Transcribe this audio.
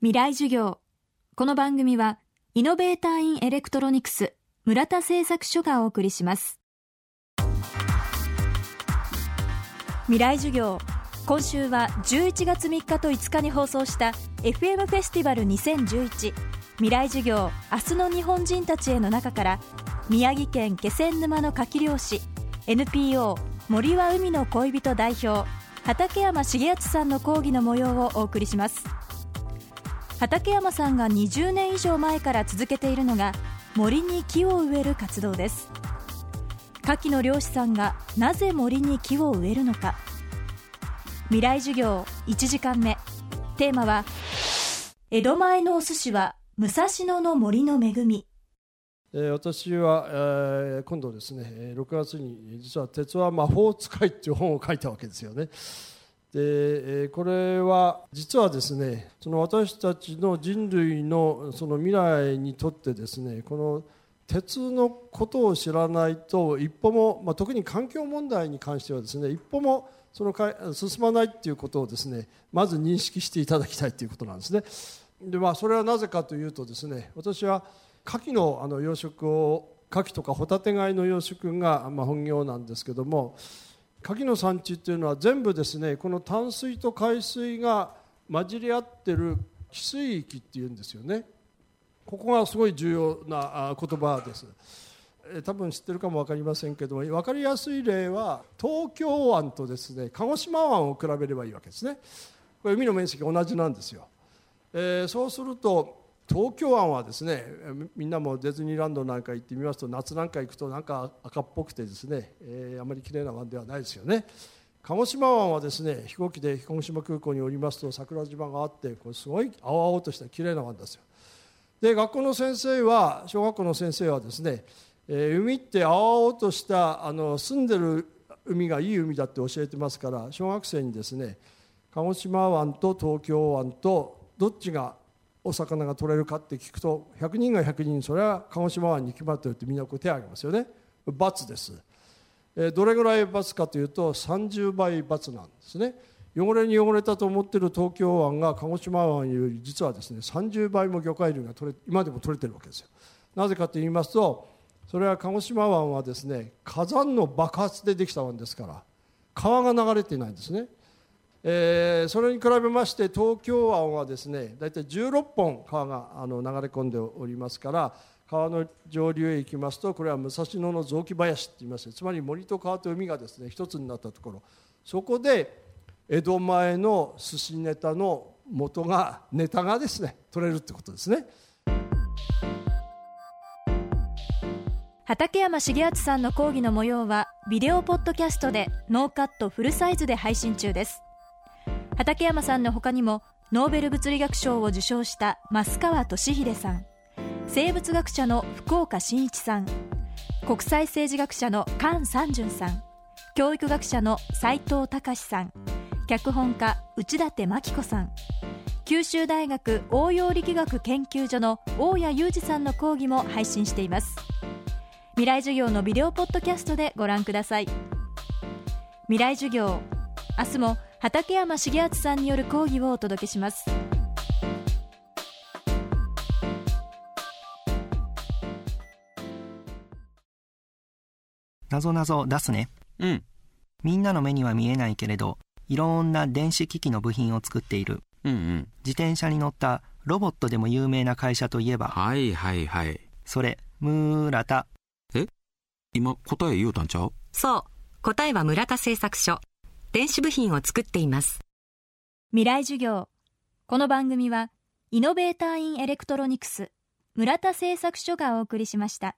未来授業。この番組はイノベーターインエレクトロニクス村田製作所がお送りします。未来授業今週は11月3日と5日に放送した FM フェスティバル2011未来授業明日の日本人たちへの中から宮城県気仙沼の牡蠣漁師 NPO 森は海の恋人代表畠山重敦さんの講義の模様をお送りします。畠山さんが20年以上前から続けているのが森に木を植える活動です。牡蠣の漁師さんがなぜ森に木を植えるのか。未来授業1時間目。テーマは江戸前のお寿司は武蔵野の森の恵み。私は、今度ですね6月に実は「鉄は魔法使い」っていう本を書いたわけですよね。で、これは実はですねその私たちの人類のその未来にとってですねこの鉄のことを知らないと一歩も、まあ、特に環境問題に関してはですね一歩もそのか進まないっていうことをですねまず認識していただきたいということなんですね。でまあ、それはなぜかというとですね私は牡蠣のあの養殖を牡蠣とかホタテ貝の養殖がまあ本業なんですけども牡蠣の産地っていうのは全部ですねこの淡水と海水が混じり合ってる汽水域っていうんですよね。ここがすごい重要なあ言葉です。え多分知ってるかも分かりませんけども分かりやすい例は東京湾とですね鹿児島湾を比べればいいわけですね。これ海の面積同じなんですよ。えーそうすると東京湾はですねみんなもディズニーランドなんか行ってみますと夏なんか行くとなんか赤っぽくてですね、えーあまり綺麗な湾ではないですよね。鹿児島湾はですね飛行機で鹿児島空港に降りますと桜島があってこれすごい青々とした綺麗な湾ですよ。で学校の先生は小学校の先生はですね、えー海って青々としたあの住んでる海がいい海だって教えてますから小学生にですね鹿児島湾と東京湾とどっちがお魚が取れるかって聞くと100人が100人それは鹿児島湾に決まってるってみんなこう手を挙げますよね×です、えーどれぐらい×かというと30倍×なんですね。汚れに汚れたと思ってる東京湾が鹿児島湾より実はですね30倍も魚介類が取れ今でも取れてるわけですよ。なぜかと言いますとそれは鹿児島湾はですね火山の爆発でできた湾ですから川が流れていないんですね。えーそれに比べまして東京湾はですね大体16本川があの流れ込んでおりますから川の上流へ行きますとこれは武蔵野の雑木林って言います。つまり森と川と海がですね一つになったところ。そこで江戸前の寿司ネタの元がネタがですね取れるってことですね。畠山重篤さんの講義の模様はビデオポッドキャストでノーカットフルサイズで配信中です。畠山さんの他にもノーベル物理学賞を受賞した増川俊秀さん生物学者の福岡伸一さん国際政治学者の菅三淳さん教育学者の斉藤隆さん脚本家内館真紀子さん九州大学応用力学研究所の大谷裕二さんの講義も配信しています。未来授業のビデオポッドキャストでご覧ください。未来授業明日も畠山重敦さんによる講義をお届けしますなぞなぞ出すね。うん、みんなの目には見えないけれど、いろんな電子機器の部品を作っている。うんうん。自転車に乗ったロボットでも有名な会社といえば、はいはいはい。それ、ムーラタ。今答え言うたんちゃう？そう。答えは村田製作所。電子部品を作っています。未来授業この番組はイノベーターインエレクトロニクス村田製作所がお送りしました